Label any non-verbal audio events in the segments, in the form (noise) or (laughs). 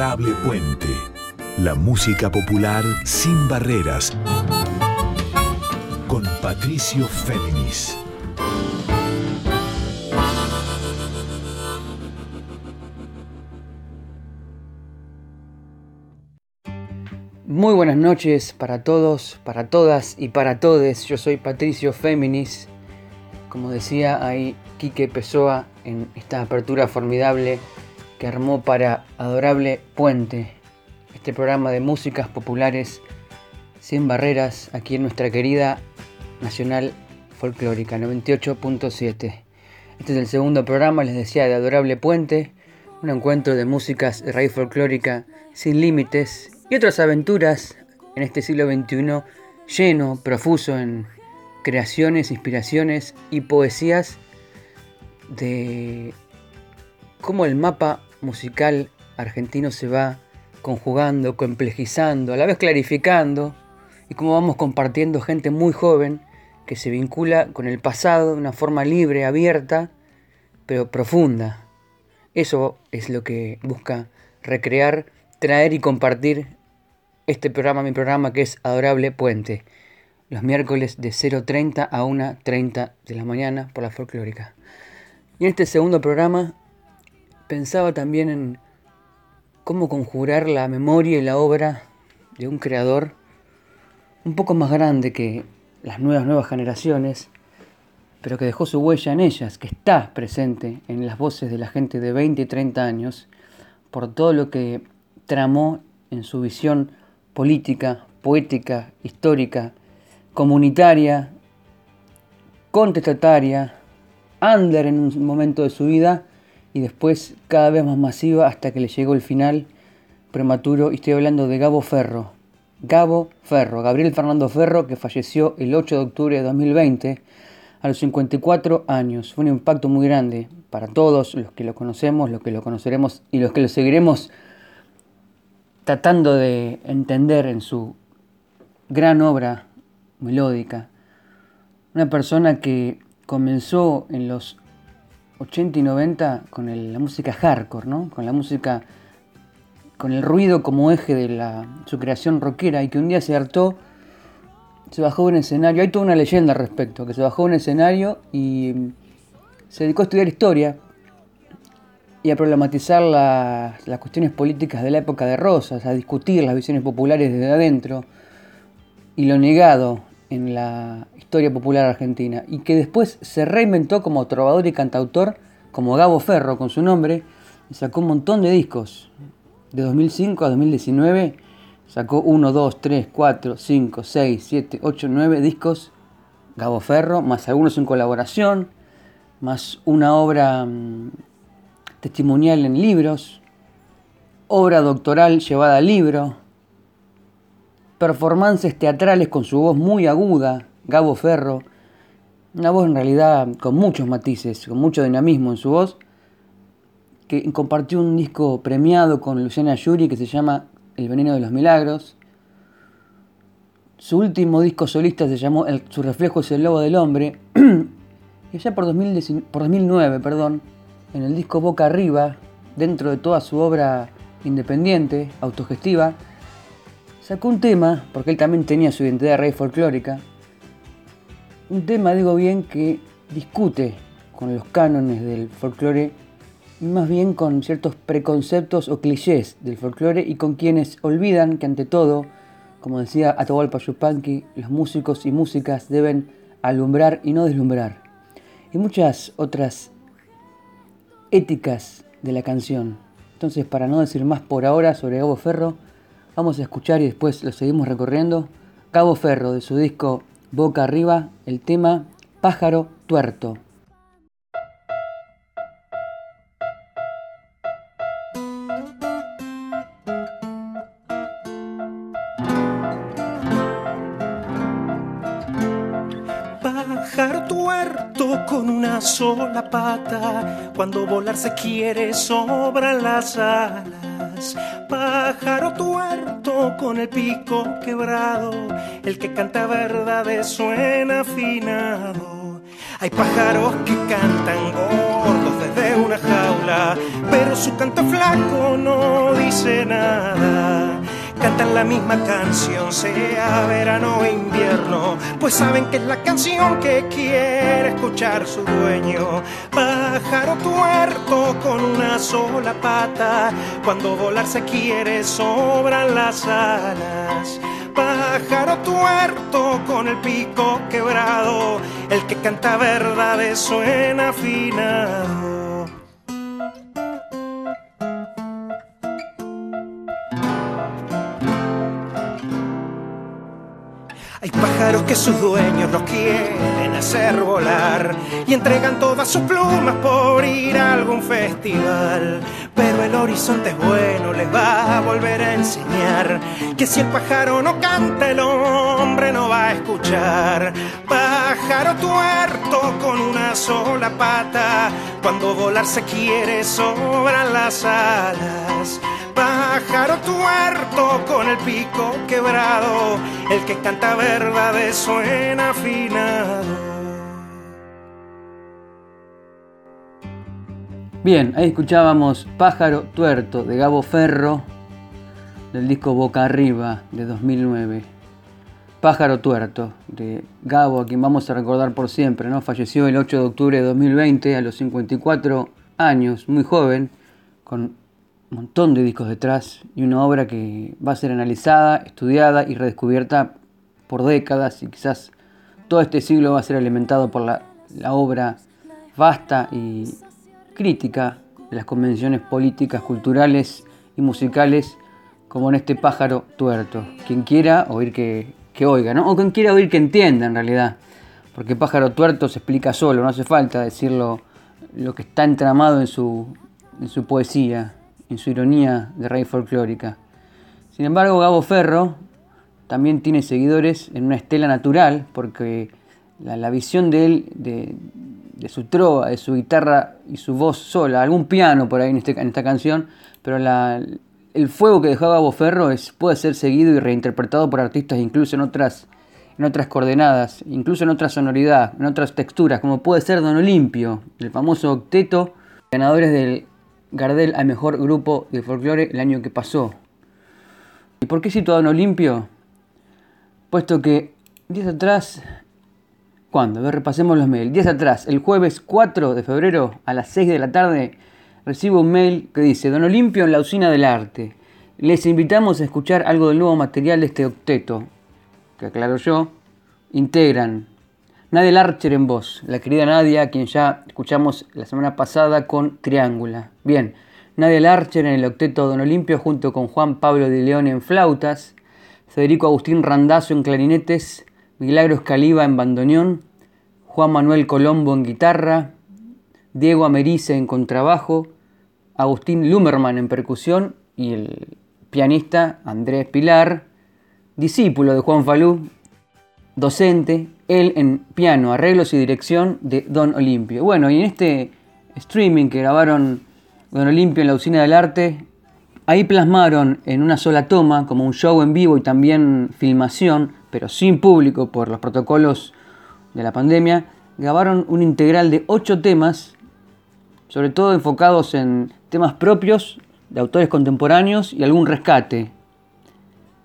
Puente. La música popular sin barreras. Con Patricio Féminis. Muy buenas noches para todos, para todas y para todes. Yo soy Patricio Féminis. Como decía ahí Quique Pessoa en esta apertura formidable que armó para Adorable Puente, este programa de músicas populares sin barreras aquí en nuestra querida Nacional Folclórica 98.7. Este es el segundo programa, les decía, de Adorable Puente, un encuentro de músicas de raíz folclórica sin límites y otras aventuras en este siglo XXI lleno, profuso en creaciones, inspiraciones y poesías de cómo el mapa musical argentino se va conjugando, complejizando, a la vez clarificando, y cómo vamos compartiendo gente muy joven que se vincula con el pasado de una forma libre, abierta, pero profunda. Eso es lo que busca recrear, traer y compartir este programa, mi programa que es Adorable Puente, los miércoles de 0.30 a 1.30 de la mañana por la folclórica. Y en este segundo programa pensaba también en cómo conjurar la memoria y la obra de un creador un poco más grande que las nuevas, nuevas generaciones, pero que dejó su huella en ellas, que está presente en las voces de la gente de 20 y 30 años, por todo lo que tramó en su visión política, poética, histórica, comunitaria, contestataria, under en un momento de su vida y después cada vez más masiva hasta que le llegó el final prematuro. Y estoy hablando de Gabo Ferro. Gabo Ferro, Gabriel Fernando Ferro, que falleció el 8 de octubre de 2020 a los 54 años. Fue un impacto muy grande para todos los que lo conocemos, los que lo conoceremos y los que lo seguiremos tratando de entender en su gran obra melódica. Una persona que comenzó en los 80 y 90 con la música hardcore, ¿no? con la música, con el ruido como eje de la, su creación rockera y que un día se hartó, se bajó de un escenario, hay toda una leyenda al respecto, que se bajó de un escenario y se dedicó a estudiar historia y a problematizar las, cuestiones políticas de la época de Rosas, a discutir las visiones populares desde adentro y lo negado en la historia popular argentina, y que después se reinventó como trovador y cantautor, como Gabo Ferro con su nombre, y sacó un montón de discos. De 2005 a 2019 sacó 1, 2, 3, 4, 5, 6, 7, 8, 9 discos Gabo Ferro, más algunos en colaboración, más una obra mm, testimonial en libros, obra doctoral llevada al libro, performances teatrales con su voz muy aguda, Gabo Ferro, una voz en realidad con muchos matices, con mucho dinamismo en su voz, que compartió un disco premiado con Luciana Yuri que se llama El veneno de los milagros. Su último disco solista se llamó Su reflejo es el lobo del hombre. (clears throat) y allá por, 2009, perdón, en el disco Boca Arriba, dentro de toda su obra independiente, autogestiva, sacó un tema, porque él también tenía su identidad de rey folclórica, un tema, digo bien, que discute con los cánones del folclore y más bien con ciertos preconceptos o clichés del folclore y con quienes olvidan que ante todo, como decía Atahualpa Yupanqui, los músicos y músicas deben alumbrar y no deslumbrar. Y muchas otras éticas de la canción. Entonces, para no decir más por ahora sobre Gabo Ferro, vamos a escuchar y después lo seguimos recorriendo. Gabo Ferro, de su disco Boca Arriba, el tema Pájaro Tuerto. con una sola pata, cuando volar se quiere sobran las alas. Pájaro tuerto con el pico quebrado, el que canta verdades suena afinado. Hay pájaros que cantan gordos desde una jaula, pero su canto flaco no dice dice nada. Cantan la misma canción, sea verano o invierno, pues saben que es la canción que quiere escuchar su dueño. Pájaro tuerto con una sola pata, cuando volar se quiere sobran las alas pájaro tuerto con el pico quebrado, el que canta verdades suena afinado. Hay pájaros que sus dueños los quieren hacer volar y entregan todas sus plumas por ir a algún festival. Pero el horizonte es bueno, les va a volver a enseñar que si el pájaro no canta, el hombre no va a escuchar. Pájaro tuerto con una sola pata, cuando volar se quiere sobran las alas pájaro tuerto con el pico quebrado, el que canta verdades suena afinado. Bien, ahí escuchábamos Pájaro Tuerto de Gabo Ferro del disco Boca Arriba de 2009. Pájaro Tuerto de Gabo, a quien vamos a recordar por siempre, ¿no? Falleció el 8 de octubre de 2020 a los 54 años, muy joven, con montón de discos detrás y una obra que va a ser analizada, estudiada y redescubierta por décadas y quizás todo este siglo va a ser alimentado por la, obra vasta y crítica de las convenciones políticas, culturales y musicales como en este pájaro tuerto. Quien quiera oír que, que oiga, ¿no? O quien quiera oír que entienda en realidad. Porque pájaro tuerto se explica solo, no hace falta decirlo lo que está entramado en su, en su poesía en su ironía de rey folclórica. Sin embargo, Gabo Ferro también tiene seguidores en una estela natural, porque la, visión de él, de, su trova, de su guitarra y su voz sola, algún piano por ahí en, este, esta canción, pero el fuego que dejó Gabo Ferro es, puede ser seguido y reinterpretado por artistas incluso en otras, en otras coordenadas, incluso en otra sonoridad, en otras texturas, como puede ser Don Olimpio, el famoso octeto, ganadores del Gardel al mejor grupo de folclore el año que pasó. ¿Y por qué situado en Olimpio? Puesto que días atrás, ¿cuándo? A ver, repasemos los mails. Días atrás, el jueves 4 de febrero a las 6 de la tarde, recibo un mail que dice, Don Olimpio en la usina del arte. Les invitamos a escuchar algo del nuevo material de este octeto, que aclaro yo, integran Nadia Larcher en voz, la querida Nadia, a quien ya escuchamos la semana pasada con Triángula. Bien, Nadia Larcher en el octeto Don Olimpio junto con Juan Pablo de León en flautas, Federico Agustín Randazzo en clarinetes, Milagros Caliba en bandoneón, Juan Manuel Colombo en guitarra, Diego Americe en contrabajo, Agustín Lumerman en percusión y el pianista Andrés Pilar, discípulo de Juan Falú, docente, él en piano, arreglos y dirección de Don Olimpio. Bueno, y en este streaming que grabaron Don Olimpio en la Usina del Arte, ahí plasmaron en una sola toma, como un show en vivo y también filmación, pero sin público por los protocolos de la pandemia, grabaron un integral de ocho temas, sobre todo enfocados en temas propios de autores contemporáneos y algún rescate,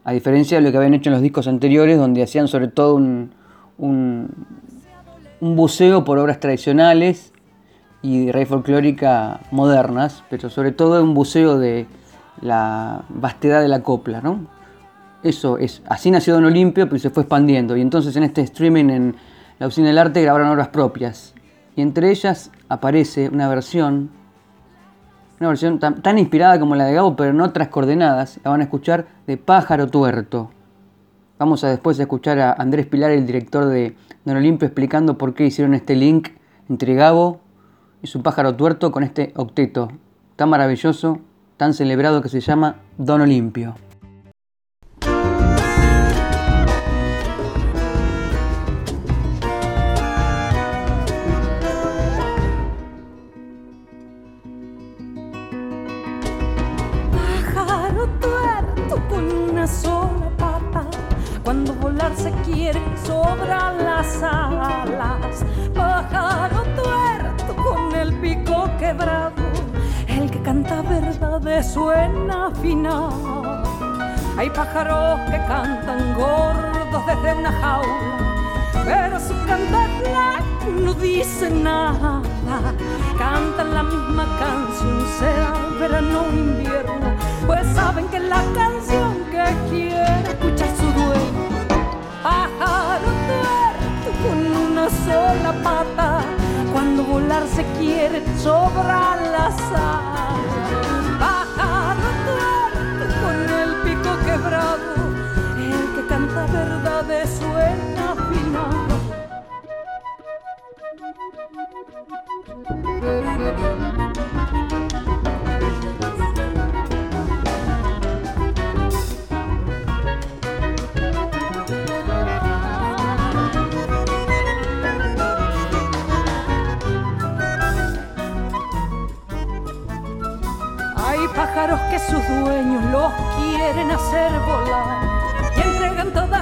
a diferencia de lo que habían hecho en los discos anteriores, donde hacían sobre todo un, un, buceo por obras tradicionales y de raíz folclórica modernas, pero sobre todo un buceo de la vastedad de la copla, ¿no? Eso es, así nació Don Olimpio, pero se fue expandiendo. Y entonces en este streaming en la Usina del Arte grabaron obras propias. Y entre ellas aparece una versión, una versión tan, tan inspirada como la de Gabo, pero en otras coordenadas, la van a escuchar, de Pájaro Tuerto. Vamos a después escuchar a Andrés Pilar, el director de Don Olimpio, explicando por qué hicieron este link entre Gabo y su pájaro tuerto con este octeto tan maravilloso, tan celebrado que se llama Don Olimpio. Suena final. Hay pájaros que cantan gordos desde una jaula, pero su cantar no dice nada. Cantan la misma canción, sea verano o invierno, pues saben que la canción que quiere escuchar su dueño. Pájaro tuerto con una sola pata, cuando volar se quiere sobra la sal. Canta verdades suena final. Hay pájaros que sus dueños los quieren hacer volar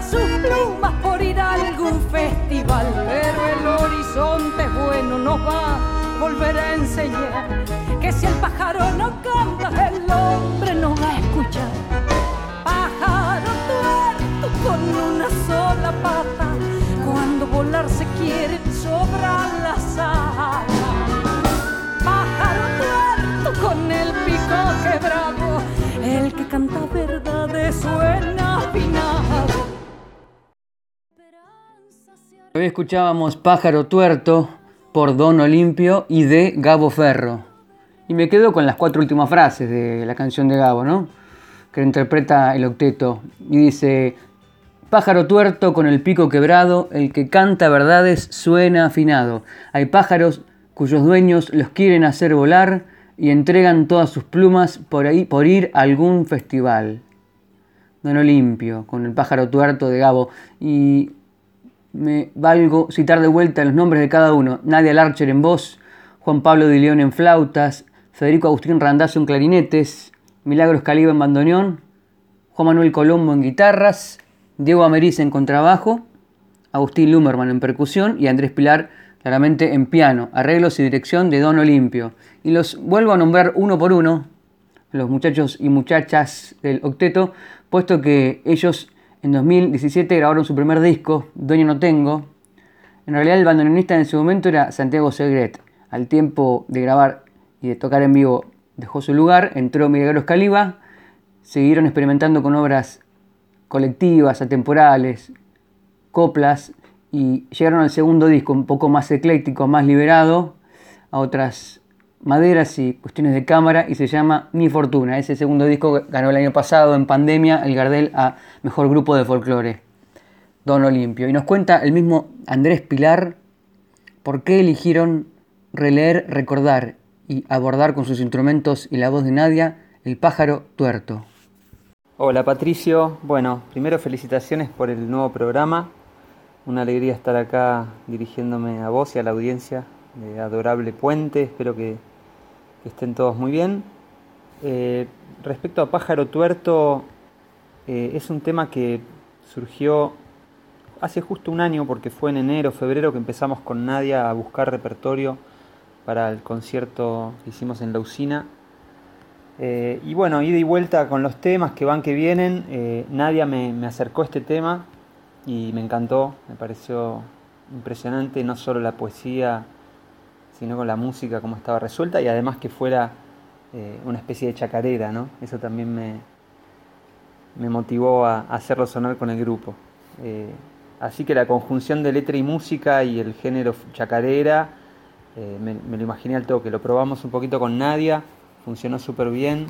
sus plumas por ir a algún festival. Pero el horizonte bueno nos va a volver a enseñar que si el pájaro no canta, Hoy escuchábamos Pájaro Tuerto por Don Olimpio y de Gabo Ferro. Y me quedo con las cuatro últimas frases de la canción de Gabo, ¿no? Que interpreta el octeto. Y dice, Pájaro tuerto con el pico quebrado, el que canta verdades suena afinado. Hay pájaros cuyos dueños los quieren hacer volar y entregan todas sus plumas por, ahí, por ir a algún festival. Don Olimpio, con el pájaro tuerto de Gabo. Y me valgo citar de vuelta los nombres de cada uno. Nadia Larcher en voz, Juan Pablo de León en flautas, Federico Agustín Randazzo en clarinetes, Milagros Caliba en bandoneón, Juan Manuel Colombo en guitarras, Diego Ameriz en contrabajo, Agustín Lumerman en percusión y Andrés Pilar claramente en piano, arreglos y dirección de Don Olimpio. Y los vuelvo a nombrar uno por uno, los muchachos y muchachas del octeto, puesto que ellos en 2017 grabaron su primer disco, Dueño No Tengo. En realidad el bandoneonista en ese momento era Santiago Segret. Al tiempo de grabar y de tocar en vivo dejó su lugar, entró Milagros Caliba, siguieron experimentando con obras colectivas, atemporales, coplas, y llegaron al segundo disco un poco más ecléctico, más liberado, a otras maderas y cuestiones de cámara, y se llama Mi Fortuna. Ese segundo disco ganó el año pasado en pandemia el Gardel a Mejor Grupo de Folclore, Don Olimpio. Y nos cuenta el mismo Andrés Pilar por qué eligieron releer, recordar y abordar con sus instrumentos y la voz de Nadia el pájaro tuerto. Hola Patricio, bueno, primero felicitaciones por el nuevo programa. Una alegría estar acá dirigiéndome a vos y a la audiencia de Adorable Puente. Espero que, que estén todos muy bien. Eh, respecto a Pájaro Tuerto, eh, es un tema que surgió hace justo un año, porque fue en enero, febrero, que empezamos con Nadia a buscar repertorio para el concierto que hicimos en la usina. Eh, y bueno, ida y vuelta con los temas que van, que vienen. Eh, Nadia me, me acercó este tema y me encantó, me pareció impresionante, no solo la poesía, sino con la música, como estaba resuelta, y además que fuera eh, una especie de chacarera, ¿no? Eso también me, me motivó a, hacerlo sonar con el grupo. Eh, así que la conjunción de letra y música y el género chacarera, eh, me, me, lo imaginé al toque. Lo probamos un poquito con Nadia, funcionó súper bien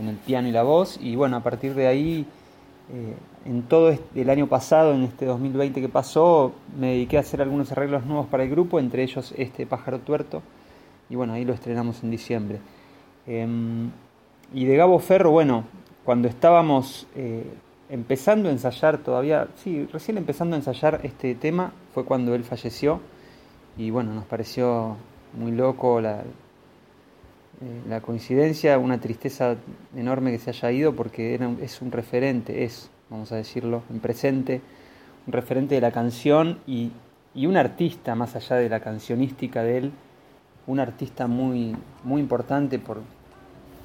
en el piano y la voz, y bueno, a partir de ahí eh, en todo el año pasado, en este 2020 que pasó, me dediqué a hacer algunos arreglos nuevos para el grupo, entre ellos este Pájaro Tuerto, y bueno, ahí lo estrenamos en diciembre. Eh, y de Gabo Ferro, bueno, cuando estábamos eh, empezando a ensayar todavía, sí, recién empezando a ensayar este tema, fue cuando él falleció, y bueno, nos pareció muy loco la, eh, la coincidencia, una tristeza enorme que se haya ido porque es un referente, es, vamos a decirlo, en presente, un referente de la canción y, y, un artista más allá de la cancionística de él, un artista muy, muy importante por,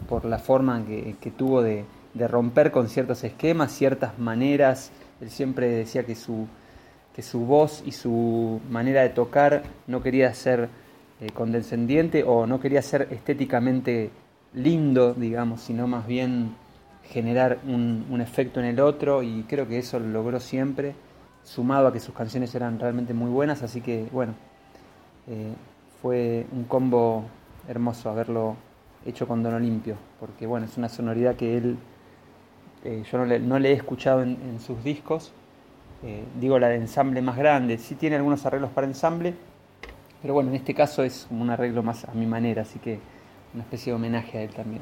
por la forma que, tuvo de, romper con ciertos esquemas, ciertas maneras. Él siempre decía que su, que su voz y su manera de tocar no quería ser eh, condescendiente o no quería ser estéticamente lindo, digamos, sino más bien generar un, efecto en el otro y creo que eso lo logró siempre, sumado a que sus canciones eran realmente muy buenas, así que bueno, eh, fue un combo hermoso haberlo hecho con Don Olimpio, porque bueno, es una sonoridad que él, eh, yo no le, he escuchado en, sus discos, digo la de ensamble más grande, sí tiene algunos arreglos para ensamble, pero bueno, en este caso es un arreglo más a mi manera, así que una especie de homenaje a él también.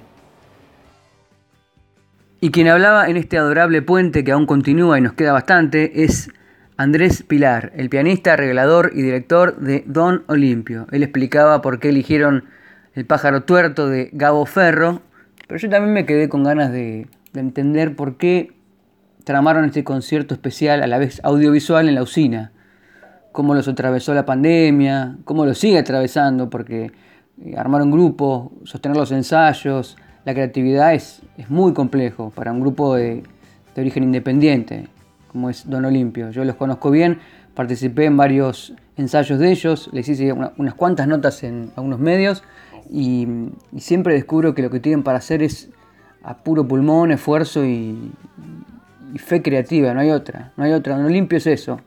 Y quien hablaba en este adorable puente que aún continúa y nos queda bastante es Andrés Pilar, el pianista, arreglador y director de Don Olimpio. Él explicaba por qué eligieron El pájaro tuerto de Gabo Ferro, pero yo también me quedé con ganas de, entender por qué tramaron este concierto especial a la vez audiovisual en la usina, cómo los atravesó la pandemia, cómo lo sigue atravesando, porque eh, armar un grupo, sostener los ensayos, la creatividad es, es muy complejo para un grupo de, de, origen independiente, como es Don Olimpio. Yo los conozco bien, participé en varios ensayos de ellos, les hice unas cuantas notas en algunos medios y, siempre descubro que lo que tienen para hacer es a puro pulmón, esfuerzo y, y fe creativa, no hay otra, no hay otra. Don Olimpio es eso.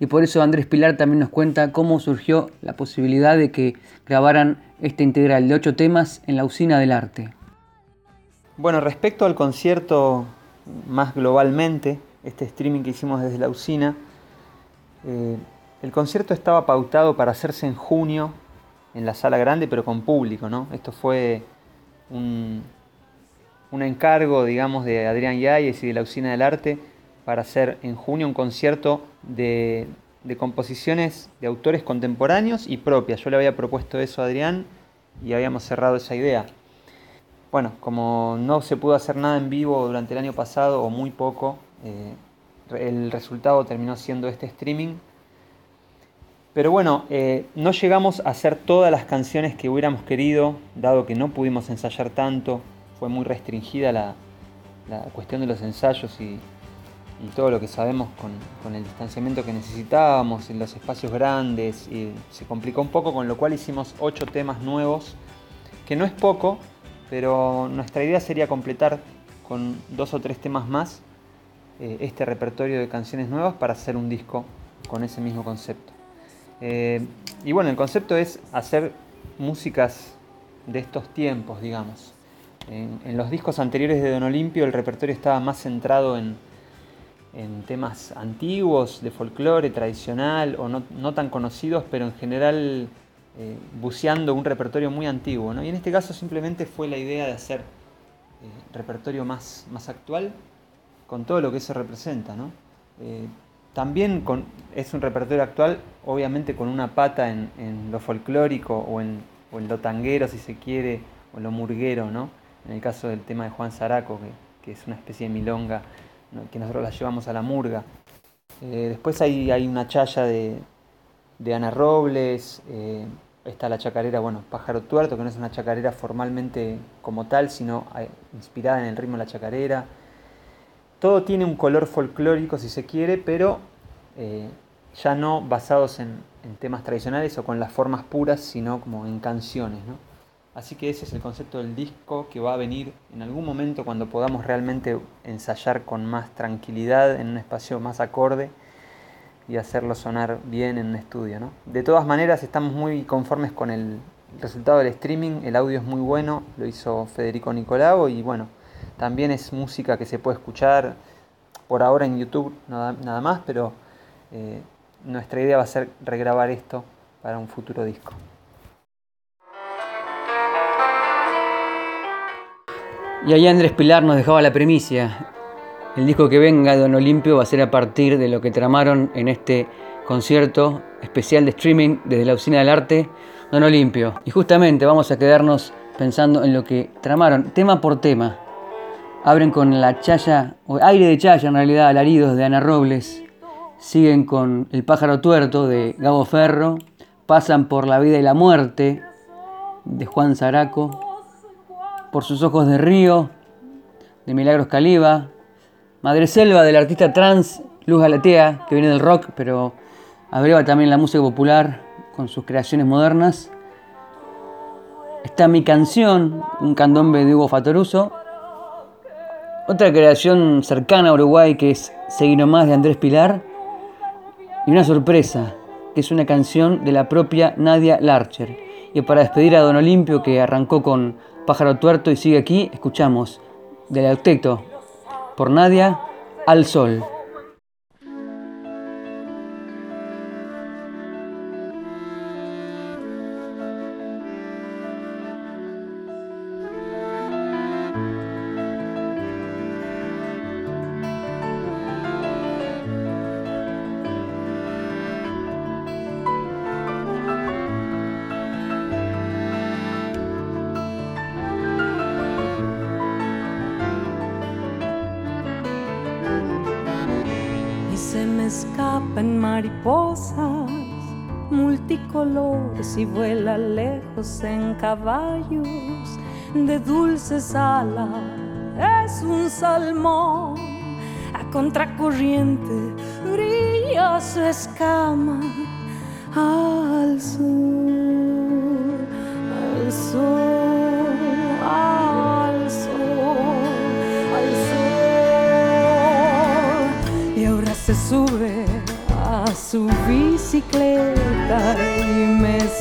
Y por eso Andrés Pilar también nos cuenta cómo surgió la posibilidad de que grabaran este integral de ocho temas en la usina del arte. Bueno, respecto al concierto más globalmente, este streaming que hicimos desde la usina, eh, el concierto estaba pautado para hacerse en junio en la sala grande, pero con público, ¿no? Esto fue un, encargo, digamos, de Adrián Yáñez y de la Usina del Arte para hacer en junio un concierto de, de, composiciones de autores contemporáneos y propias. Yo le había propuesto eso a Adrián y habíamos cerrado esa idea. Bueno, como no se pudo hacer nada en vivo durante el año pasado o muy poco, eh, el resultado terminó siendo este streaming. Pero bueno, eh, no llegamos a hacer todas las canciones que hubiéramos querido, dado que no pudimos ensayar tanto, fue muy restringida la, cuestión de los ensayos y, todo lo que sabemos con, con, el distanciamiento que necesitábamos, en los espacios grandes, y se complicó un poco, con lo cual hicimos ocho temas nuevos, que no es poco, pero nuestra idea sería completar con dos o tres temas más eh, este repertorio de canciones nuevas para hacer un disco con ese mismo concepto. Eh, y bueno, el concepto es hacer músicas de estos tiempos, digamos. En, los discos anteriores de Don Olimpio el repertorio estaba más centrado en, temas antiguos, de folclore tradicional o no tan conocidos, pero en general eh, buceando un repertorio muy antiguo. ¿no? Y en este caso simplemente fue la idea de hacer eh, repertorio más, más actual con todo lo que eso representa. ¿no? Eh, también con, es un repertorio actual, obviamente con una pata en, lo folclórico o en, o en, lo tanguero, si se quiere, o lo murguero, ¿no? en el caso del tema de Juan Zaraco, que, es una especie de milonga que nosotros la llevamos a la murga. después hay, hay, una chaya de, de Ana Robles, Está la chacarera, bueno, Pájaro Tuerto, que no es una chacarera formalmente como tal, sino eh, inspirada en el ritmo de la chacarera. Todo tiene un color folclórico, si se quiere, pero eh, ya no basados en, temas tradicionales o con las formas puras, sino como en canciones. Así que ese es el concepto del disco que va a venir en algún momento cuando podamos realmente ensayar con más tranquilidad en un espacio más acorde y hacerlo sonar bien en un estudio. ¿no? De todas maneras, estamos muy conformes con el resultado del streaming, el audio es muy bueno, lo hizo Federico Nicolao y bueno, también es música que se puede escuchar por ahora en YouTube nada, nada más, pero eh, nuestra idea va a ser regrabar esto para un futuro disco. Y ahí Andrés Pilar nos dejaba la premisa. El disco que venga Don Olimpio va a ser a partir de lo que tramaron en este concierto especial de streaming desde la Usina del Arte, Don Olimpio. Y justamente vamos a quedarnos pensando en lo que tramaron, tema por tema. Abren con la chaya, o aire de chaya en realidad, alaridos de Ana Robles. Siguen con El pájaro tuerto de Gabo Ferro. Pasan por la vida y la muerte de Juan Zaraco, Por sus ojos de río, de Milagros Caliba, Madre Selva del artista trans Luz Galatea, que viene del rock, pero abreva también la música popular con sus creaciones modernas. Está Mi Canción, un candombe de Hugo Fatoruso. Otra creación cercana a Uruguay que es Seguir más de Andrés Pilar. Y una sorpresa, que es una canción de la propia Nadia Larcher. Y para despedir a Don Olimpio, que arrancó con Pájaro Tuerto y sigue aquí, escuchamos del octeto por Nadia al Sol. Si vuela lejos en caballos de dulces alas, es un salmón a contracorriente, brilla su escama. Al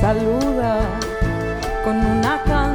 saluda con una canción.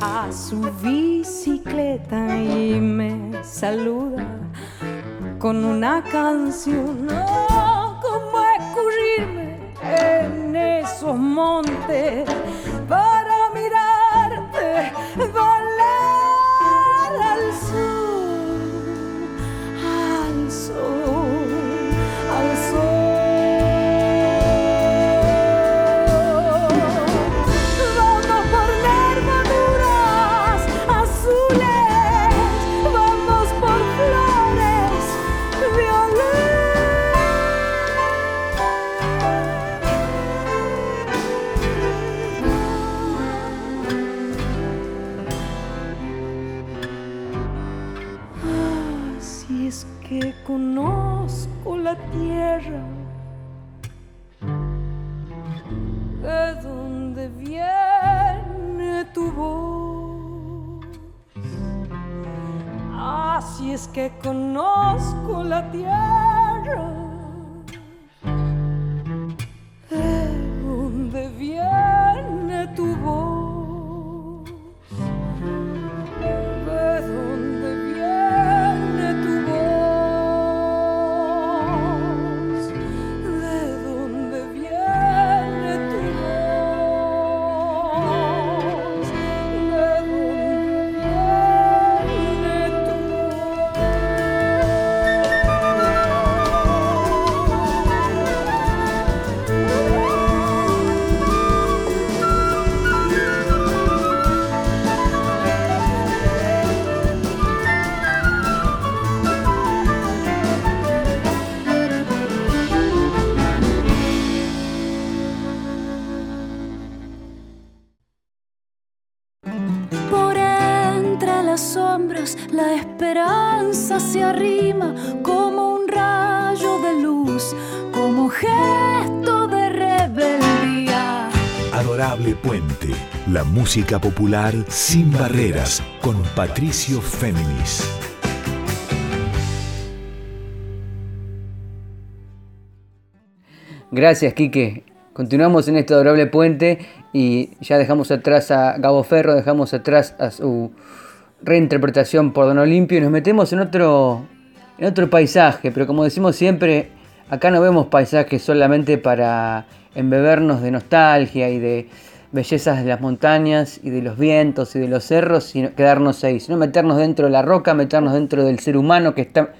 A su bicicleta y me saluda con una canción. Oh, ¿Cómo escurrirme en esos montes música popular sin barreras, con Patricio Féminis. Gracias, Quique. Continuamos en este adorable puente y ya dejamos atrás a Gabo Ferro, dejamos atrás a su reinterpretación por Don Olimpio y nos metemos en otro, en otro paisaje, pero como decimos siempre, acá no vemos paisajes solamente para embebernos de nostalgia y de bellezas de las montañas y de los vientos y de los cerros, sino quedarnos ahí, sino meternos dentro de la roca, meternos dentro del ser humano que está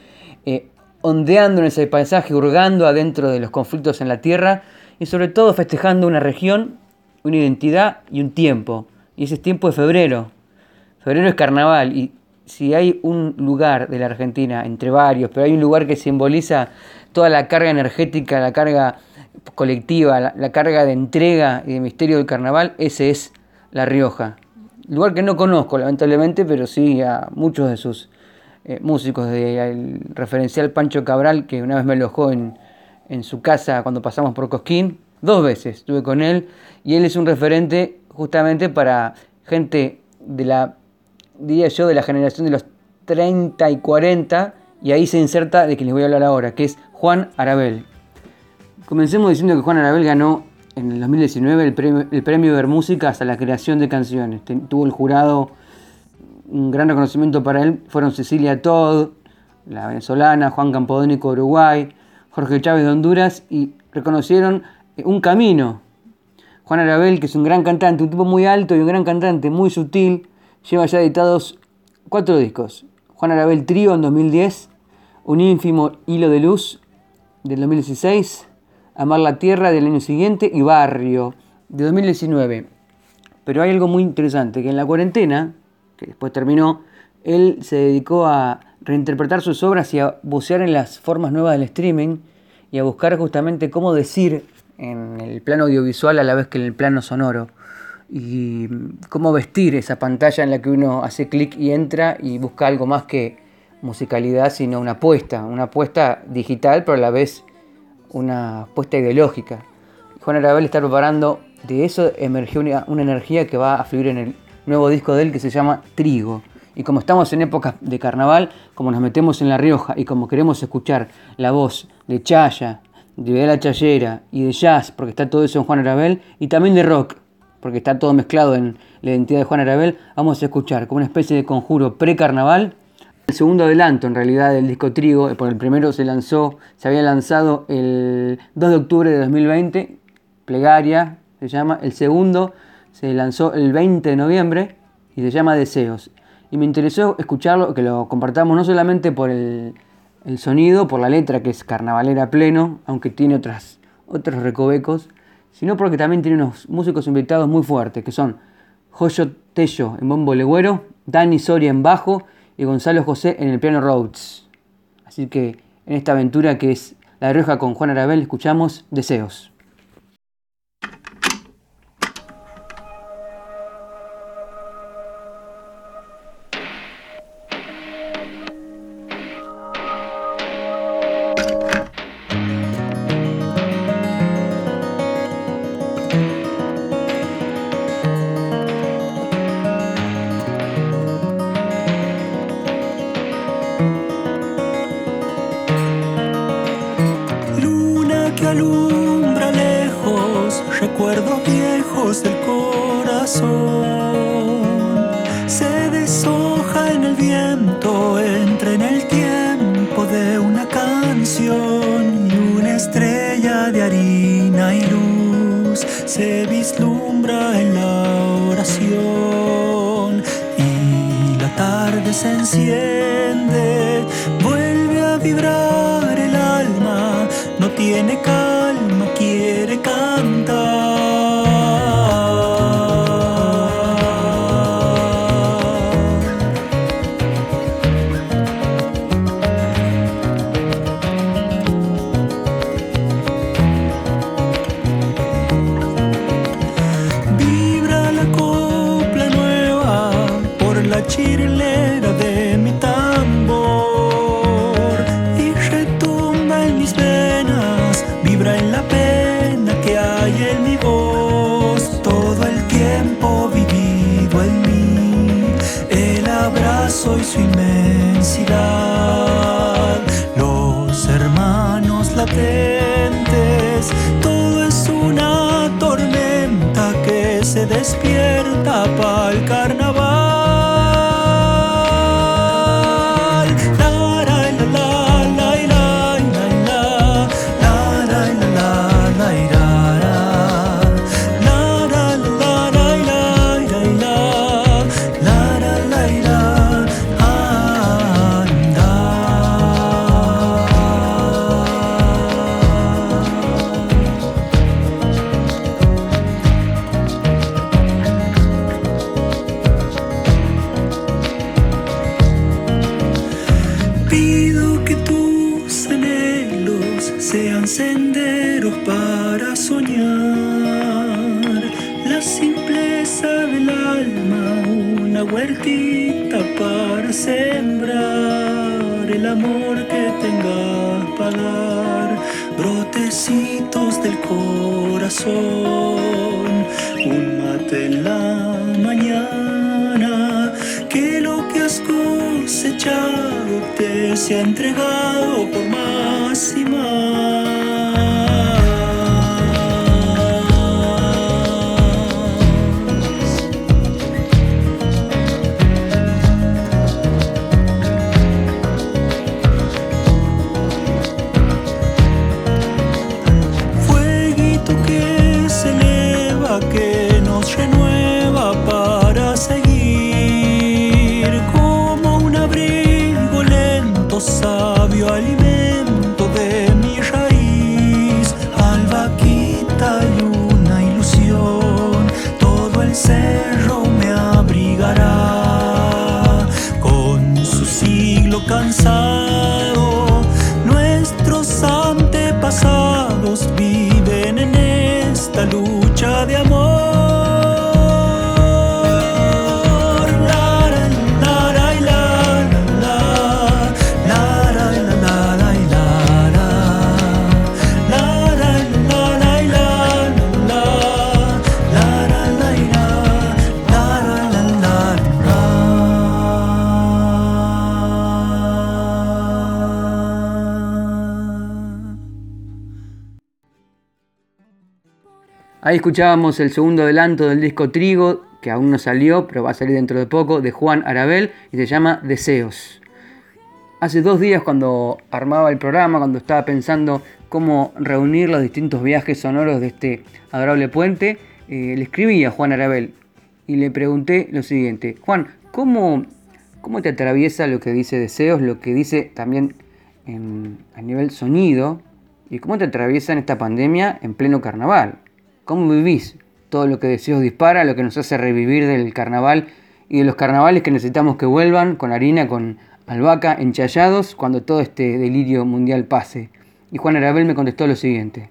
eh, ondeando en ese paisaje, hurgando adentro de los conflictos en la tierra y sobre todo festejando una región, una identidad y un tiempo. Y ese tiempo es febrero. Febrero es carnaval y si hay un lugar de la Argentina, entre varios, pero hay un lugar que simboliza toda la carga energética, la carga colectiva, la, carga de entrega y de misterio del carnaval, ese es La Rioja. Lugar que no conozco, lamentablemente, pero sí a muchos de sus eh, músicos del referencial Pancho Cabral, que una vez me alojó en, en su casa cuando pasamos por Cosquín, dos veces estuve con él, y él es un referente justamente para gente de la, diría yo, de la generación de los 30 y 40, y ahí se inserta de que les voy a hablar ahora, que es Juan Arabel. Comencemos diciendo que Juan Arabel ganó en el 2019 el premio, el premio Ver Música hasta la creación de canciones. Tuvo el jurado un gran reconocimiento para él fueron Cecilia Todd, la venezolana, Juan Campodónico de Uruguay, Jorge Chávez de Honduras y reconocieron eh, un camino. Juan Arabel, que es un gran cantante, un tipo muy alto y un gran cantante, muy sutil, lleva ya editados cuatro discos. Juan Arabel Trío en 2010, Un ínfimo hilo de luz del 2016, Amar la Tierra del año siguiente y Barrio de 2019. Pero hay algo muy interesante, que en la cuarentena, que después terminó, él se dedicó a reinterpretar sus obras y a bucear en las formas nuevas del streaming y a buscar justamente cómo decir en el plano audiovisual a la vez que en el plano sonoro y cómo vestir esa pantalla en la que uno hace clic y entra y busca algo más que musicalidad, sino una apuesta, una apuesta digital, pero a la vez una apuesta ideológica. Juan Arabel está preparando, de eso emergió una, una energía que va a fluir en el nuevo disco de él que se llama Trigo. Y como estamos en épocas de carnaval, como nos metemos en La Rioja y como queremos escuchar la voz de Chaya, de La Chayera y de jazz, porque está todo eso en Juan Arabel, y también de rock, porque está todo mezclado en la identidad de Juan Arabel, vamos a escuchar como una especie de conjuro pre-carnaval. El segundo adelanto en realidad del disco Trigo, por el primero se lanzó, se había lanzado el 2 de octubre de 2020, Plegaria se llama, el segundo se lanzó el 20 de noviembre y se llama Deseos. Y me interesó escucharlo, que lo compartamos no solamente por el, sonido, por la letra que es carnavalera pleno, aunque tiene otras, otros recovecos, sino porque también tiene unos músicos invitados muy fuertes, que son Joyo Tello en bombo legüero, Dani Soria en bajo y Gonzalo José en el piano Rhodes. Así que en esta aventura que es La Rioja con Juan Arabel escuchamos Deseos. Despierta para el carnaval. Ahí escuchábamos el segundo adelanto del disco Trigo, que aún no salió, pero va a salir dentro de poco, de Juan Arabel, y se llama Deseos. Hace dos días cuando armaba el programa, cuando estaba pensando cómo reunir los distintos viajes sonoros de este adorable puente, eh, le escribí a Juan Arabel y le pregunté lo siguiente, Juan, ¿cómo, cómo te atraviesa lo que dice Deseos, lo que dice también a nivel sonido, y cómo te atraviesa en esta pandemia en pleno carnaval? ¿Cómo vivís todo lo que Deseos dispara, lo que nos hace revivir del carnaval y de los carnavales que necesitamos que vuelvan con harina, con albahaca, enchallados, cuando todo este delirio mundial pase? Y Juan Arabel me contestó lo siguiente.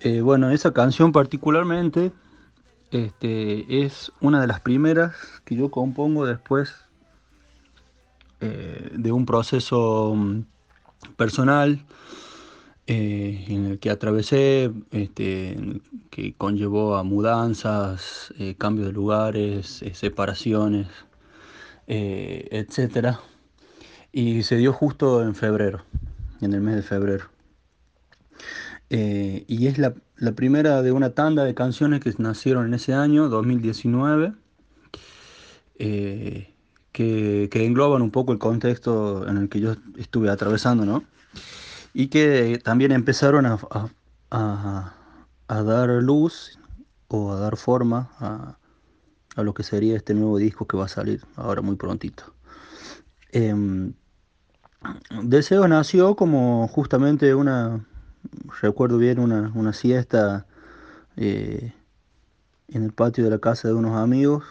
Eh, bueno, esa canción particularmente este, es una de las primeras que yo compongo después eh, de un proceso mm, personal eh, en el que atravesé, este, que conllevó a mudanzas, eh, cambios de lugares, eh, separaciones, etc. Y se dio justo en febrero, en el mes de febrero. y es la, primera de una tanda de canciones que nacieron en ese año, 2019, que, que engloban un poco el contexto en el que yo estuve atravesando, ¿no? Y que también empezaron a, dar luz o a dar forma a, lo que sería este nuevo disco que va a salir ahora muy prontito. Em, Deseo nació como justamente una, recuerdo bien, una, siesta eh, en el patio de la casa de unos amigos.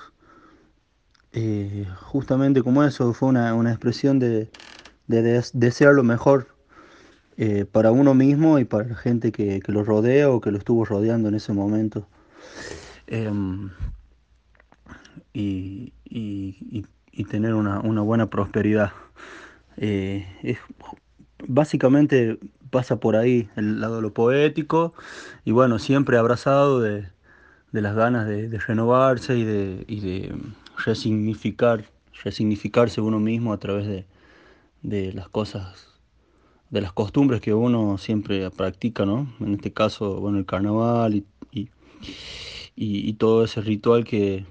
Eh, justamente como eso, fue una, expresión de, de desear lo mejor eh, para uno mismo y para la gente que, lo rodea o que lo estuvo rodeando en ese momento. Em, y, tener una, buena prosperidad. Eh, básicamente pasa por ahí el lado de lo poético y bueno, siempre abrazado de, las ganas de, renovarse y de, resignificar, resignificarse uno mismo a través de las cosas de las costumbres que uno siempre practica, ¿no? En este caso, bueno, el carnaval y, y, todo ese ritual que,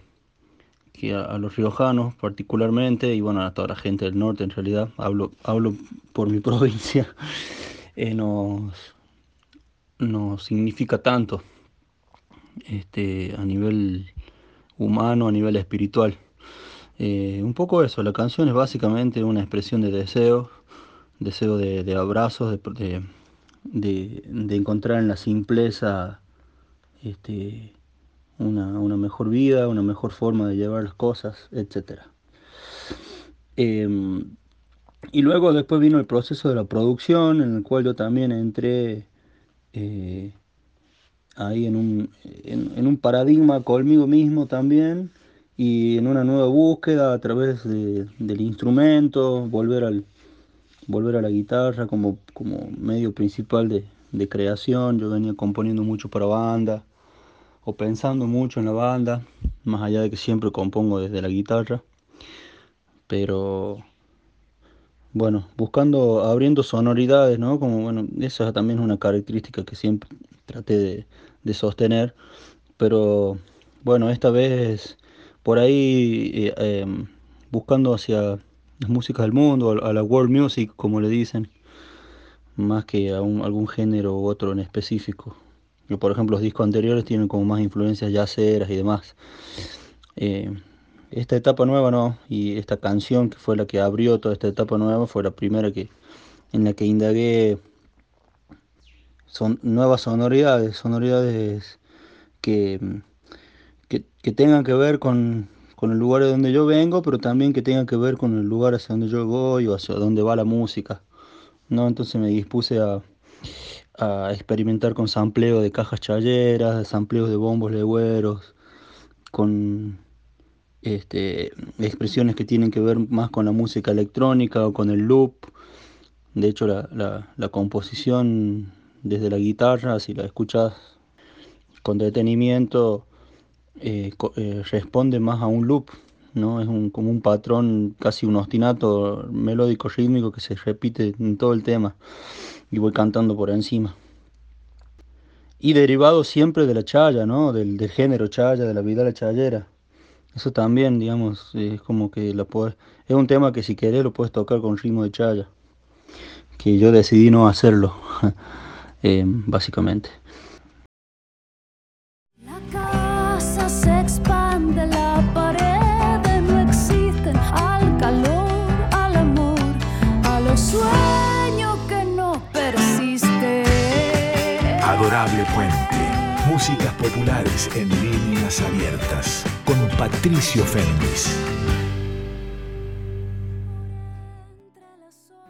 que a, los riojanos particularmente, y bueno, a toda la gente del norte en realidad, hablo, hablo por mi (laughs) provincia, eh, nos, nos significa tanto este, a nivel humano, a nivel espiritual. Eh, un poco eso, la canción es básicamente una expresión de deseo, deseo de, abrazos, de, de, encontrar en la simpleza este, una, mejor vida, una mejor forma de llevar las cosas, etc. Em, y luego después vino el proceso de la producción, en el cual yo también entré eh, ahí en un, en, un paradigma conmigo mismo también y en una nueva búsqueda a través del instrumento, volver al, volver a la guitarra como, como medio principal de, creación. Yo venía componiendo mucho para banda o pensando mucho en la banda, más allá de que siempre compongo desde la guitarra. Pero bueno, buscando, abriendo sonoridades, ¿no? Como bueno, esa también es una característica que siempre traté de, sostener. Pero bueno, esta vez por ahí eh, em, buscando hacia las músicas del mundo, a la world music, como le dicen, más que a algún género u otro en específico. Yo, por ejemplo, los discos anteriores tienen como más influencias yaceras y demás. Eh, esta etapa nueva no, y esta canción que fue la que abrió toda esta etapa nueva fue la primera que en la que indagué son nuevas sonoridades, sonoridades que, que, que tengan que ver con, con el lugar de donde yo vengo, pero también que tenga que ver con el lugar hacia donde yo voy o hacia donde va la música. ¿no? Entonces me dispuse a, experimentar con sampleo de cajas challeras, sampleos de bombos legüeros, con este, expresiones que tienen que ver más con la música electrónica o con el loop. De hecho, la, la composición desde la guitarra, si la escuchas con detenimiento, eh, eh, responde más a un loop, ¿no? Es un, como un patrón, casi un ostinato melódico rítmico que se repite en todo el tema y voy cantando por encima. Y derivado siempre de la chaya, ¿no? Del, género chaya, de la vida la chayera. Eso también, digamos, es como que la puedes, es un tema que si querés lo puedes tocar con ritmo de chaya. Que yo decidí no hacerlo, (laughs) eh, básicamente. Músicas populares en líneas abiertas. Con Patricio Fénix.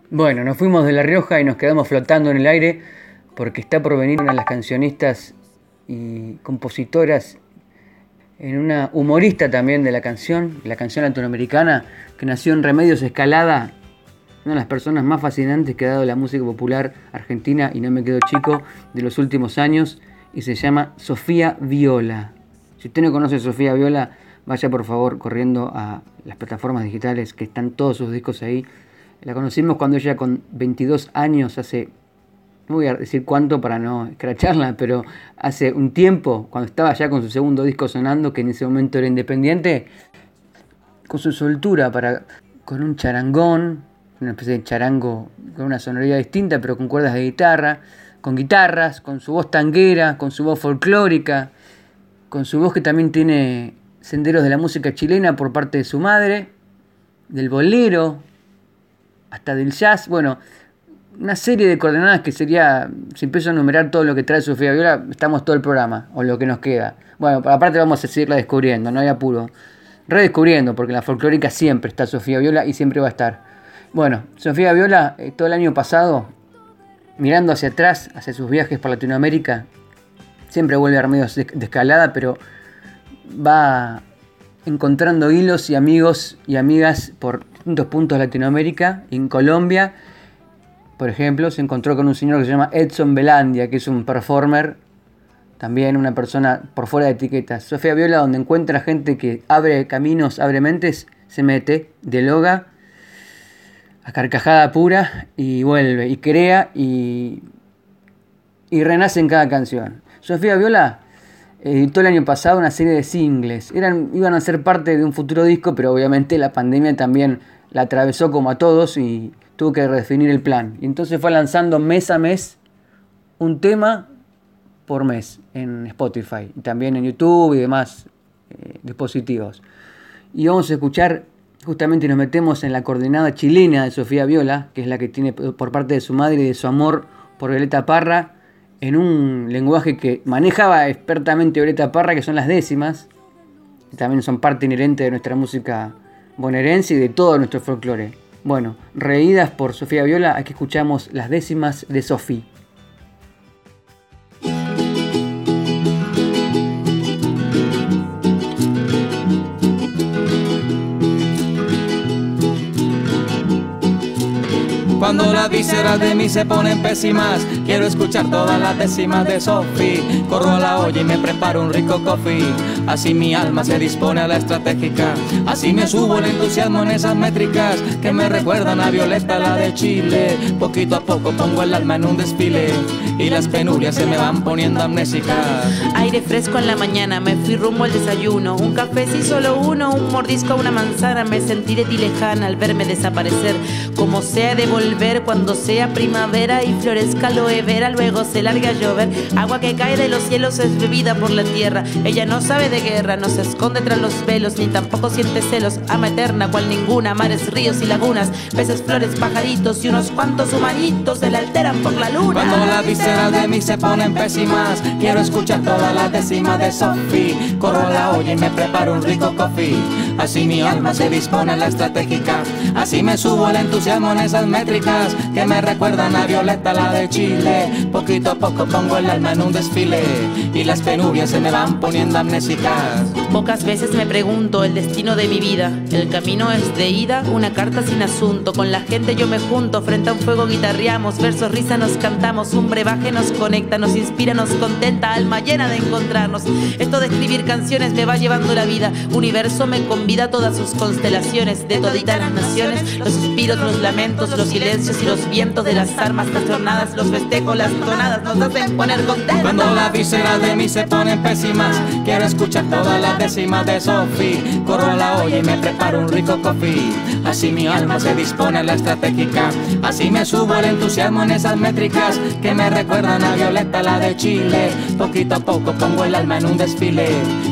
Bueno, nos fuimos de La Rioja y nos quedamos flotando en el aire porque está por venir una de las cancionistas y compositoras, en una humorista también de la canción, la canción latinoamericana, que nació en Remedios Escalada una de las personas más fascinantes que ha dado la música popular argentina, y no me quedo chico, de los últimos años, y se llama Sofía Viola. Si usted no conoce a Sofía Viola, vaya por favor corriendo a las plataformas digitales que están todos sus discos ahí. La conocimos cuando ella con 22 años, hace, no voy a decir cuánto para no escracharla, pero hace un tiempo, cuando estaba ya con su segundo disco sonando, que en ese momento era independiente, con su soltura para, con un charangón, una especie de charango con una sonoridad distinta, pero con cuerdas de guitarra, con guitarras, con su voz tanguera, con su voz folclórica, con su voz que también tiene senderos de la música chilena por parte de su madre, del bolero, hasta del jazz, bueno, una serie de coordenadas que sería, si empiezo a enumerar todo lo que trae Sofía Viola, estamos todo el programa, o lo que nos queda. Bueno, aparte vamos a seguirla descubriendo, no hay apuro. Redescubriendo, porque la folclórica siempre está Sofía Viola y siempre va a estar. Bueno, Sofía Viola, eh, todo el año pasado, mirando hacia atrás, hacia sus viajes por Latinoamérica, siempre vuelve a medios de, escalada, pero va encontrando hilos y amigos y amigas por distintos puntos de Latinoamérica. En Colombia, por ejemplo, se encontró con un señor que se llama Edson Belandia, que es un performer, también una persona por fuera de etiquetas. Sofía Viola, donde encuentra gente que abre caminos, abre mentes, se mete, dialoga a carcajada pura y vuelve y crea y, y renace en cada canción. Sofía Viola editó el año pasado una serie de singles. Iban a ser parte de un futuro disco, pero obviamente la pandemia también la atravesó como a todos y tuvo que redefinir el plan. Y entonces fue lanzando mes a mes un tema por mes en Spotify y también en YouTube y demás eh, dispositivos. Y vamos a escuchar, justamente nos metemos en la coordenada chilena de Sofía Viola, que es la que tiene por parte de su madre y de su amor por Violeta Parra, en un lenguaje que manejaba expertamente Violeta Parra, que son las décimas, que también son parte inherente de nuestra música bonaerense y de todo nuestro folclore. Bueno, reídas por Sofía Viola, aquí escuchamos las décimas de Sofía. Cuando las vísceras de mí se ponen pésimas, quiero escuchar todas las décimas de Sophie. Corro a la olla y me preparo un rico coffee. Así mi alma se dispone a la estratégica. Así me subo el entusiasmo en esas métricas que me recuerdan a Violeta, la de Chile. Poquito a poco pongo el alma en un desfile y las penurias se me van poniendo amnésicas. Aire fresco en la mañana, me fui rumbo al desayuno. Un café si solo uno, un mordisco a una manzana. Me sentiré ti lejana al verme desaparecer. Como sea de volver cuando sea primavera y florezca lo vera, luego se larga a llover. Agua que cae de los cielos es bebida por la tierra. Ella no sabe de guerra, no se esconde tras los velos, ni tampoco siente celos. Ama eterna, cual ninguna, mares, ríos y lagunas, peces, flores, pajaritos y unos cuantos humanitos se le alteran por la luna. Cuando las vísceras de mí se ponen pésimas, quiero escuchar todas las décimas de Sophie. Corro la olla y me preparo un rico coffee. Así mi alma se dispone a la estratégica, así me subo el entusiasmo en esas métricas que me recuerdan a Violeta, la de Chile. Poquito a poco pongo el alma en un desfile y las penurias se me van poniendo amnésicas. Pocas veces me pregunto el destino de mi vida. El camino es de ida, una carta sin asunto. Con la gente yo me junto, frente a un fuego guitarreamos, versos, risa nos cantamos, un brebaje nos conecta, nos inspira, nos contenta, alma llena de encontrarnos. Esto de escribir canciones me va llevando la vida. Universo me convida a todas sus constelaciones, de toditas las naciones, los suspiros, los lamentos, los silencios y los vientos de las armas trastornadas, los festejos, las tonadas nos hacen poner contentos. Cuando las vísceras de mí se ponen pésimas, quiero escuchar todas las décimas de Sophie. Corro a la olla y me preparo un rico coffee. Así mi alma se dispone a la estratégica, así me subo el entusiasmo en esas métricas que me recuerdan a Violeta, la de Chile. Poquito a poco pongo el alma en un desfile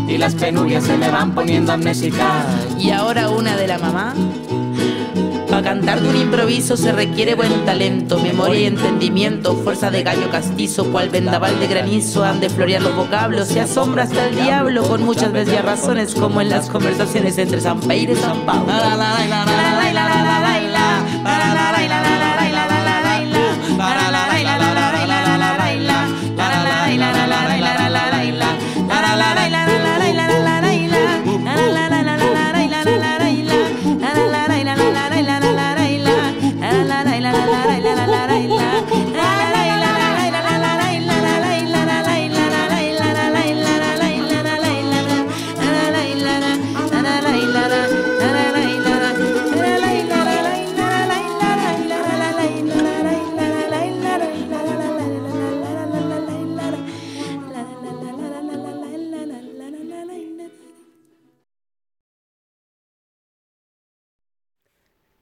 y las penurias se me van poniendo amnésicas. Y ahora una de la mamá. Para cantar de un improviso se requiere buen talento, memoria y entendimiento, fuerza de gallo castizo, cual vendaval de granizo, han de florear los vocablos, se asombra hasta el diablo con muchas veces razones, como en las conversaciones entre San Peire y San Pablo.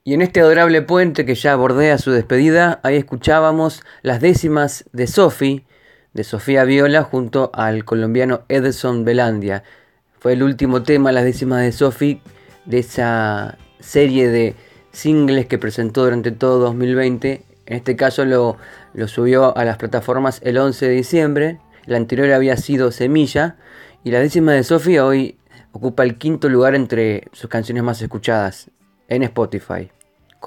Y en este adorable puente que ya bordea su despedida, ahí escuchábamos las décimas de Sophie, de Sofía Viola, junto al colombiano Edson Belandia. Fue el último tema, las décimas de Sophie, de esa serie de singles que presentó durante todo 2020. En este caso lo, lo subió a las plataformas el 11 de diciembre. La anterior había sido Semilla. Y la décima de Sophie hoy ocupa el quinto lugar entre sus canciones más escuchadas en Spotify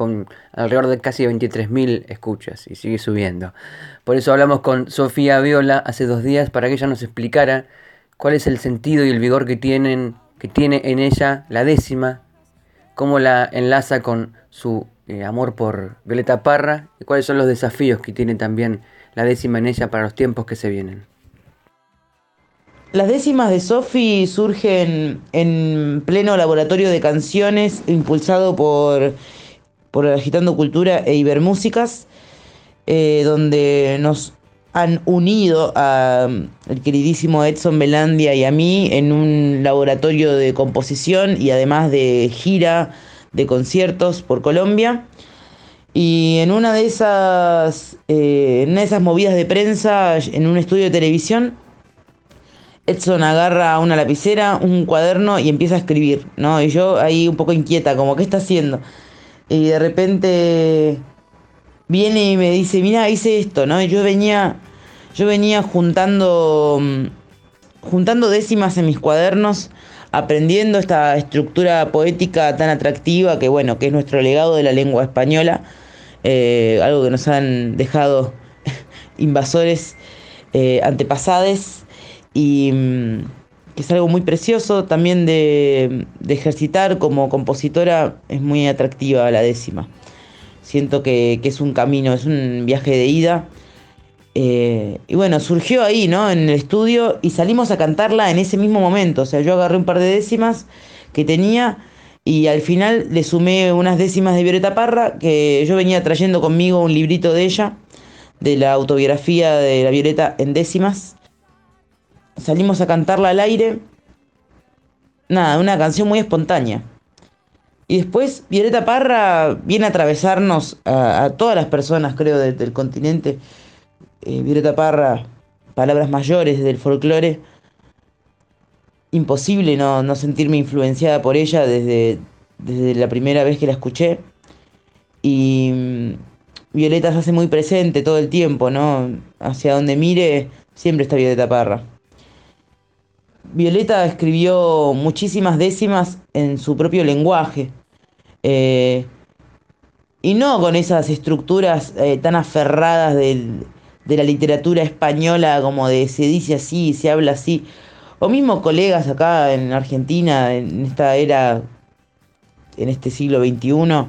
con alrededor de casi 23.000 escuchas y sigue subiendo. Por eso hablamos con Sofía Viola hace dos días para que ella nos explicara cuál es el sentido y el vigor que, tienen, que tiene en ella la décima, cómo la enlaza con su eh, amor por Violeta Parra y cuáles son los desafíos que tiene también la décima en ella para los tiempos que se vienen. Las décimas de Sophie surgen en pleno laboratorio de canciones impulsado por por Agitando Cultura e Ibermúsicas, eh, donde nos han unido al queridísimo Edson Belandia y a mí en un laboratorio de composición y además de gira de conciertos por Colombia. Y en una de esas, eh, en esas movidas de prensa, en un estudio de televisión, Edson agarra una lapicera, un cuaderno y empieza a escribir, ¿no? Y yo ahí un poco inquieta, como, ¿qué está haciendo? Y de repente viene y me dice, mira, hice esto, ¿no? Y yo venía, yo venía juntando, mm, juntando décimas en mis cuadernos, aprendiendo esta estructura poética tan atractiva que, bueno, que es nuestro legado de la lengua española, eh, algo que nos han dejado (laughs) invasores eh, antepasados y mm, que es algo muy precioso también de, ejercitar como compositora, es muy atractiva la décima. Siento que, es un camino, es un viaje de ida. Eh, y bueno, surgió ahí, ¿no? En el estudio y salimos a cantarla en ese mismo momento. O sea, yo agarré un par de décimas que tenía y al final le sumé unas décimas de Violeta Parra, que yo venía trayendo conmigo un librito de ella, de la autobiografía de la Violeta en décimas salimos a cantarla al aire. Nada, una canción muy espontánea. Y después Violeta Parra viene a atravesarnos a, todas las personas, creo, del continente. Eh, Violeta Parra, palabras mayores del folclore. Imposible no, no, sentirme influenciada por ella desde, desde la primera vez que la escuché. Y mm, Violeta se hace muy presente todo el tiempo, ¿no? Hacia donde mire, siempre está Violeta Parra. Violeta escribió muchísimas décimas en su propio lenguaje. Eh, y no con esas estructuras eh, tan aferradas de la literatura española como de se dice así, se habla así. O mismo colegas acá en Argentina, en esta era, en este siglo XXI,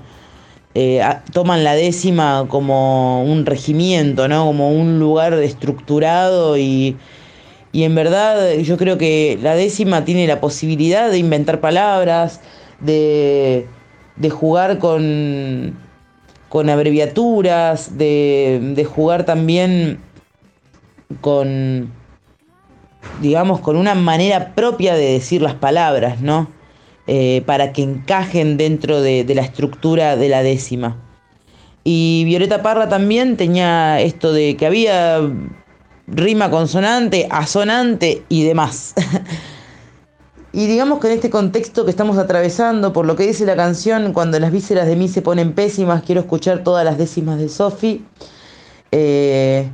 eh, toman la décima como un regimiento, ¿no? Como un lugar estructurado y, y en verdad yo creo que la décima tiene la posibilidad de inventar palabras, de, jugar con, con abreviaturas, de, jugar también con, digamos, con una manera propia de decir las palabras, ¿no? Eh, para que encajen dentro de, de la estructura de la décima. Y Violeta Parra también tenía esto de que había rima consonante, asonante y demás. (laughs) y digamos que en este contexto que estamos atravesando, por lo que dice la canción, cuando las vísceras de mí se ponen pésimas, quiero escuchar todas las décimas de Sophie. Eh,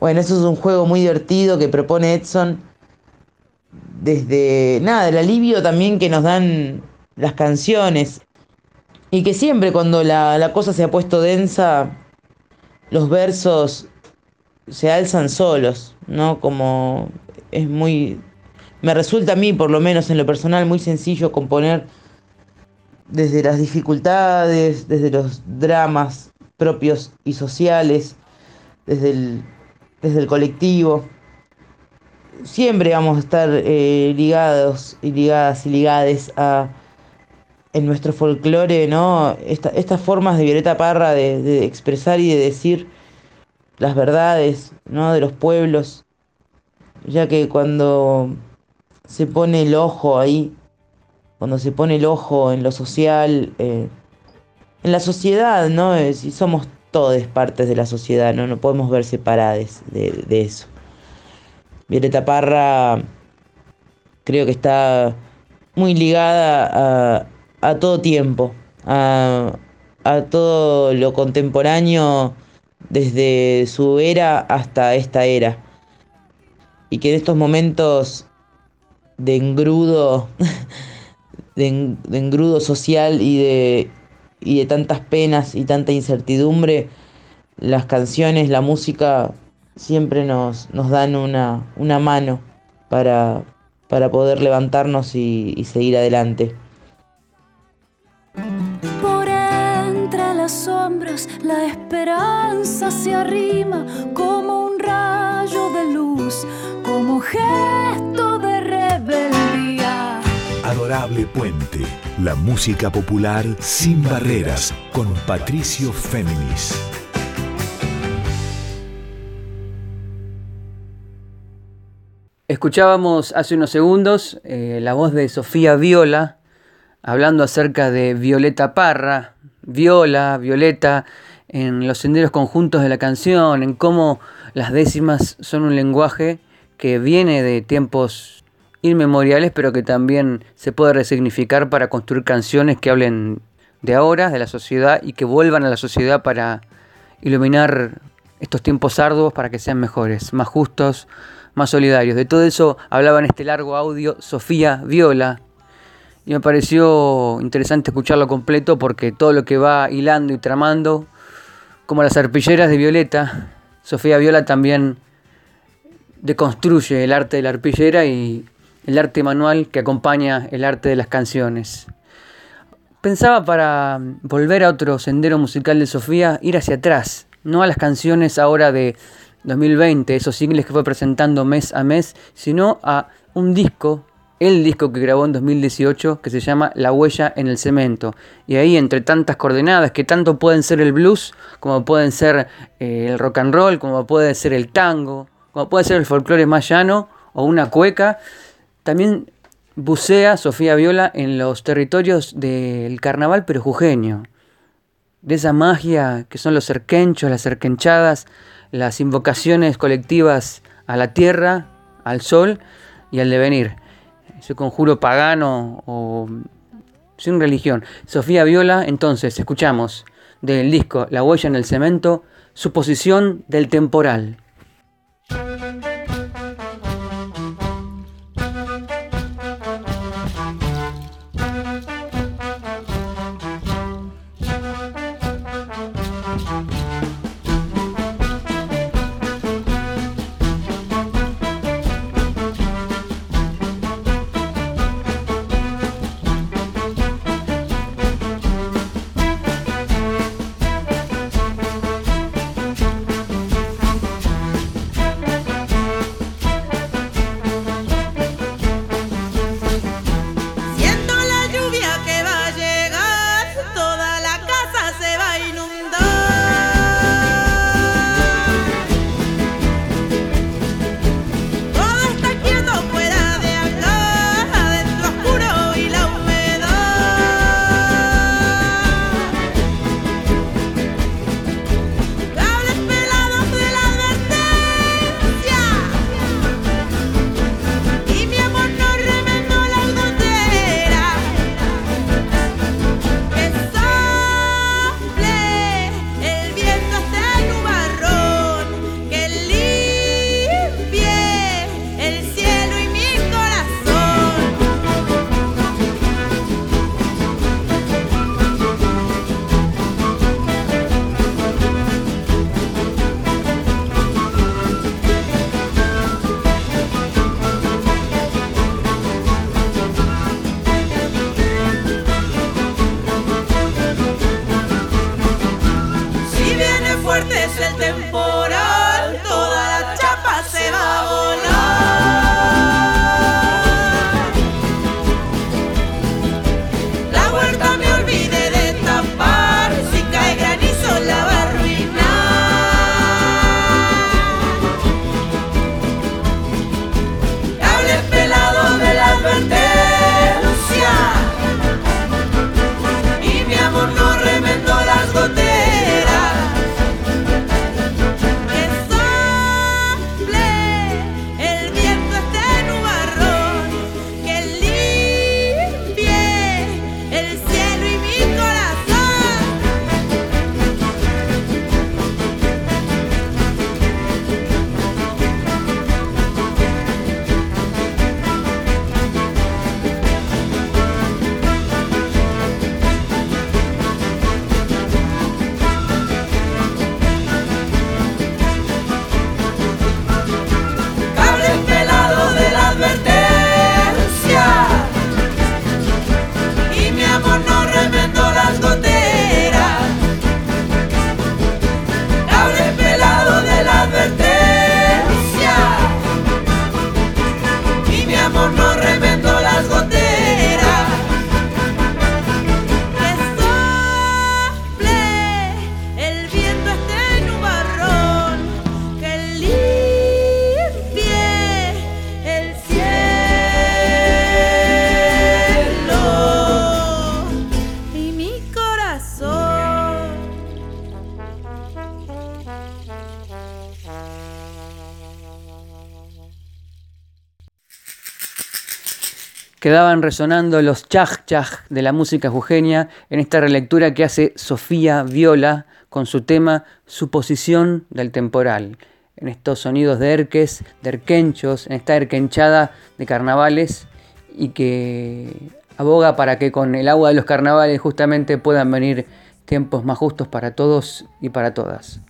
bueno, eso es un juego muy divertido que propone Edson. Desde nada, el alivio también que nos dan las canciones. Y que siempre cuando la, la cosa se ha puesto densa, los versos se alzan solos, ¿no? Como es muy... Me resulta a mí, por lo menos en lo personal, muy sencillo componer desde las dificultades, desde los dramas propios y sociales, desde el, desde el colectivo. Siempre vamos a estar eh, ligados y ligadas y ligades a en nuestro folclore, ¿no? estas formas de Violeta Parra de expresar y de decir las verdades ¿no? de los pueblos, ya que cuando se pone el ojo ahí, cuando se pone el ojo en lo social, eh, en la sociedad, ¿no? Si somos todos partes de la sociedad, ¿no? No podemos ver separados de, de eso. Violeta Parra creo que está muy ligada a, a todo tiempo, a, a todo lo contemporáneo desde su era hasta esta era. Y que en estos momentos de engrudo, (laughs) de, engrudo social y de, y de tantas penas y tanta incertidumbre, las canciones, la música siempre nos, nos dan una, una mano para, para poder levantarnos y, y seguir adelante. La esperanza se arrima como un rayo de luz, como gesto de rebeldía. Adorable Puente, la música popular sin barreras con Patricio Féminis. Escuchábamos hace unos segundos eh, la voz de Sofía Viola hablando acerca de Violeta Parra, Viola, Violeta, en los senderos conjuntos de la canción, en cómo las décimas son un lenguaje que viene de tiempos inmemoriales, pero que también se puede resignificar para construir canciones que hablen de ahora, de la sociedad, y que vuelvan a la sociedad para iluminar estos tiempos arduos para que sean mejores, más justos, más solidarios. De todo eso hablaba en este largo audio Sofía Viola. Y me pareció interesante escucharlo completo porque todo lo que va hilando y tramando, como las arpilleras de Violeta, Sofía Viola también deconstruye el arte de la arpillera y el arte manual que acompaña el arte de las canciones. Pensaba para volver a otro sendero musical de Sofía, ir hacia atrás, no a las canciones ahora de 2020, esos singles que fue presentando mes a mes, sino a un disco, el disco que grabó en 2018, que se llama La huella en el cemento. Y ahí, entre tantas coordenadas, que tanto pueden ser el blues, como pueden ser eh, el rock and roll, como puede ser el tango, como puede ser el folclore más llano o una cueca, también bucea Sofía Viola en los territorios del carnaval pero jujeño, de esa magia que son los cerquenchos, las cerquenchadas, las invocaciones colectivas a la tierra, al sol y al devenir. Ese conjuro pagano o sin religión. Sofía Viola, entonces, escuchamos del disco La huella en el cemento, su posición del temporal. Quedaban resonando los chaj chaj de la música jujeña en esta relectura que hace Sofía Viola con su tema Suposición del temporal, en estos sonidos de erques, de erquenchos, en esta erquenchada de carnavales y que aboga para que con el agua de los carnavales justamente puedan venir tiempos más justos para todos y para todas.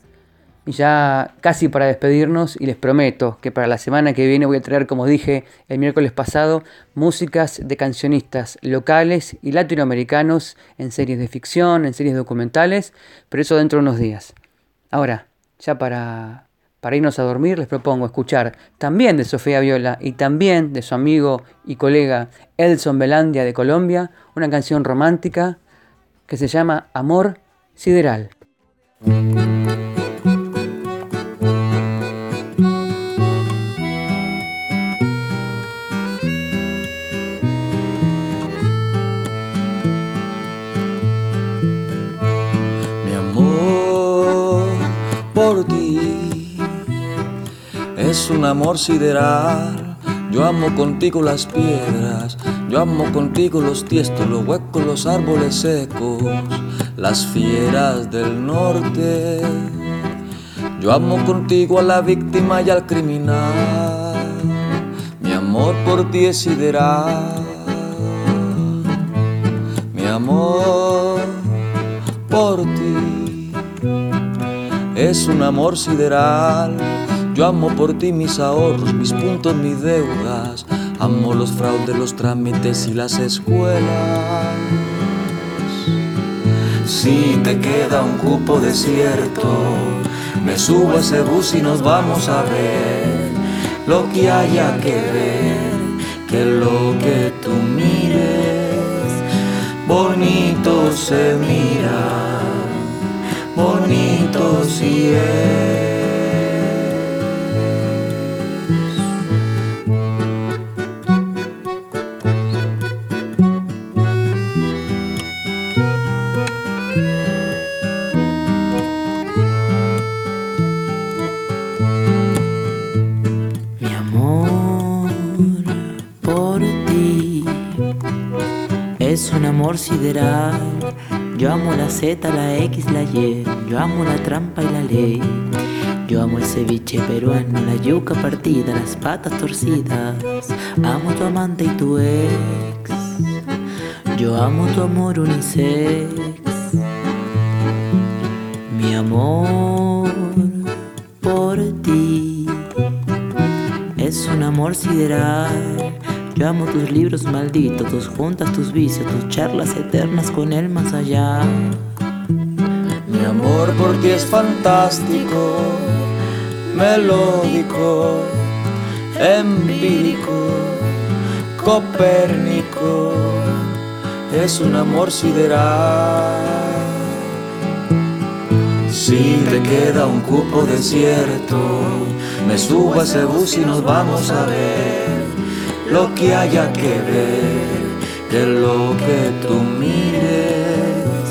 Ya casi para despedirnos, y les prometo que para la semana que viene voy a traer, como dije el miércoles pasado, músicas de cancionistas locales y latinoamericanos en series de ficción, en series documentales, pero eso dentro de unos días. Ahora, ya para, para irnos a dormir, les propongo escuchar también de Sofía Viola y también de su amigo y colega Elson Belandia de Colombia, una canción romántica que se llama Amor Sideral. Es un amor sideral. Yo amo contigo las piedras, yo amo contigo los tiestos, los huecos, los árboles secos, las fieras del norte. Yo amo contigo a la víctima y al criminal. Mi amor por ti es sideral. Mi amor por ti es un amor sideral yo amo por ti mis ahorros, mis puntos, mis deudas. Amo los fraudes, los trámites y las escuelas. Si te queda un cupo desierto, me subo a ese bus y nos vamos a ver lo que haya que ver, que lo que tú mires, bonito se mira, bonito si es. Sideral. Yo amo la Z, la X, la Y. Yo amo la trampa y la ley. Yo amo el ceviche peruano, la yuca partida, las patas torcidas. Amo tu amante y tu ex. Yo amo tu amor unisex. Mi amor por ti es un amor sideral yo amo tus libros malditos, tus juntas, tus vicios, tus charlas eternas con el más allá. Mi amor por ti es fantástico, melódico, empírico, copérnico. Es un amor sideral. Si te queda un cupo desierto, me subo a ese bus y nos vamos a ver lo que haya que ver, que lo que tú mires,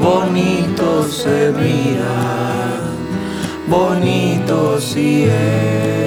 bonito se mira, bonito si es.